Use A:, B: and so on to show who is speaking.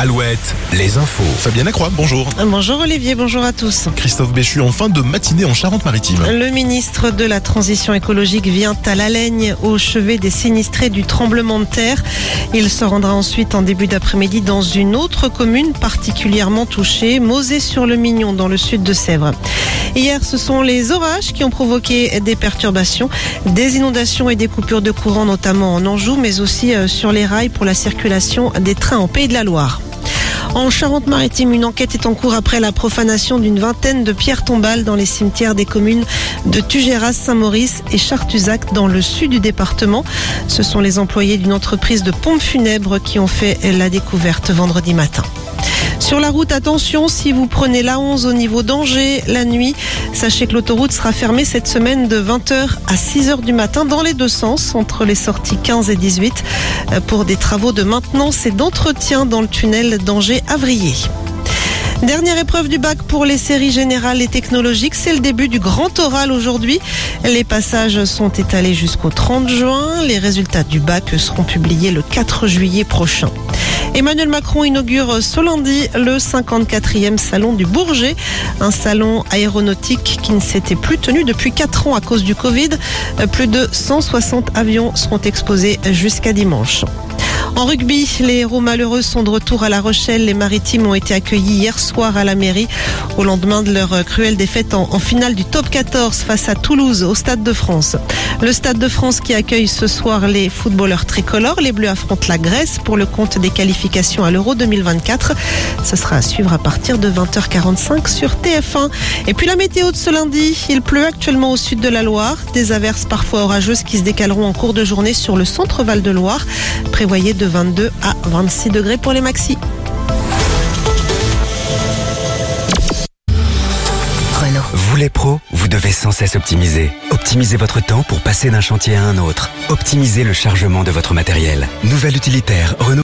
A: Alouette, les infos.
B: Fabienne Lacroix, bonjour.
C: Bonjour Olivier, bonjour à tous.
B: Christophe Béchu en fin de matinée en Charente-Maritime.
C: Le ministre de la Transition écologique vient à la Laigne au chevet des sinistrés du tremblement de terre. Il se rendra ensuite en début d'après-midi dans une autre commune particulièrement touchée, Mosée-sur-le-Mignon dans le sud de Sèvres. Hier, ce sont les orages qui ont provoqué des perturbations, des inondations et des coupures de courant, notamment en Anjou, mais aussi euh, sur les rails pour la circulation des trains en Pays de la Loire. En Charente-Maritime, une enquête est en cours après la profanation d'une vingtaine de pierres tombales dans les cimetières des communes de Tugéras, Saint-Maurice et Chartuzac dans le sud du département. Ce sont les employés d'une entreprise de pompes funèbres qui ont fait la découverte vendredi matin. Sur la route, attention, si vous prenez la 11 au niveau d'Angers la nuit, sachez que l'autoroute sera fermée cette semaine de 20h à 6h du matin dans les deux sens, entre les sorties 15 et 18, euh, pour des travaux de maintenance et d'entretien dans le tunnel d'Angers-Avrier. Dernière épreuve du bac pour les séries générales et technologiques. C'est le début du grand oral aujourd'hui. Les passages sont étalés jusqu'au 30 juin. Les résultats du bac seront publiés le 4 juillet prochain. Emmanuel Macron inaugure ce lundi le 54e salon du Bourget, un salon aéronautique qui ne s'était plus tenu depuis 4 ans à cause du Covid. Plus de 160 avions seront exposés jusqu'à dimanche. En rugby, les héros malheureux sont de retour à La Rochelle. Les Maritimes ont été accueillis hier soir à la mairie au lendemain de leur cruelle défaite en, finale du top 14 face à Toulouse au Stade de France. Le Stade de France qui accueille ce soir les footballeurs tricolores. Les Bleus affrontent la Grèce pour le compte des qualifications à l'Euro 2024. Ce sera à suivre à partir de 20h45 sur TF1. Et puis la météo de ce lundi, il pleut actuellement au sud de la Loire. Des averses parfois orageuses qui se décaleront en cours de journée sur le centre Val de Loire. Prévoyez de 22 à 26 degrés pour les maxis.
A: Renault. Vous les pros, vous devez sans cesse optimiser. Optimisez votre temps pour passer d'un chantier à un autre. Optimisez le chargement de votre matériel. Nouvel utilitaire Renault.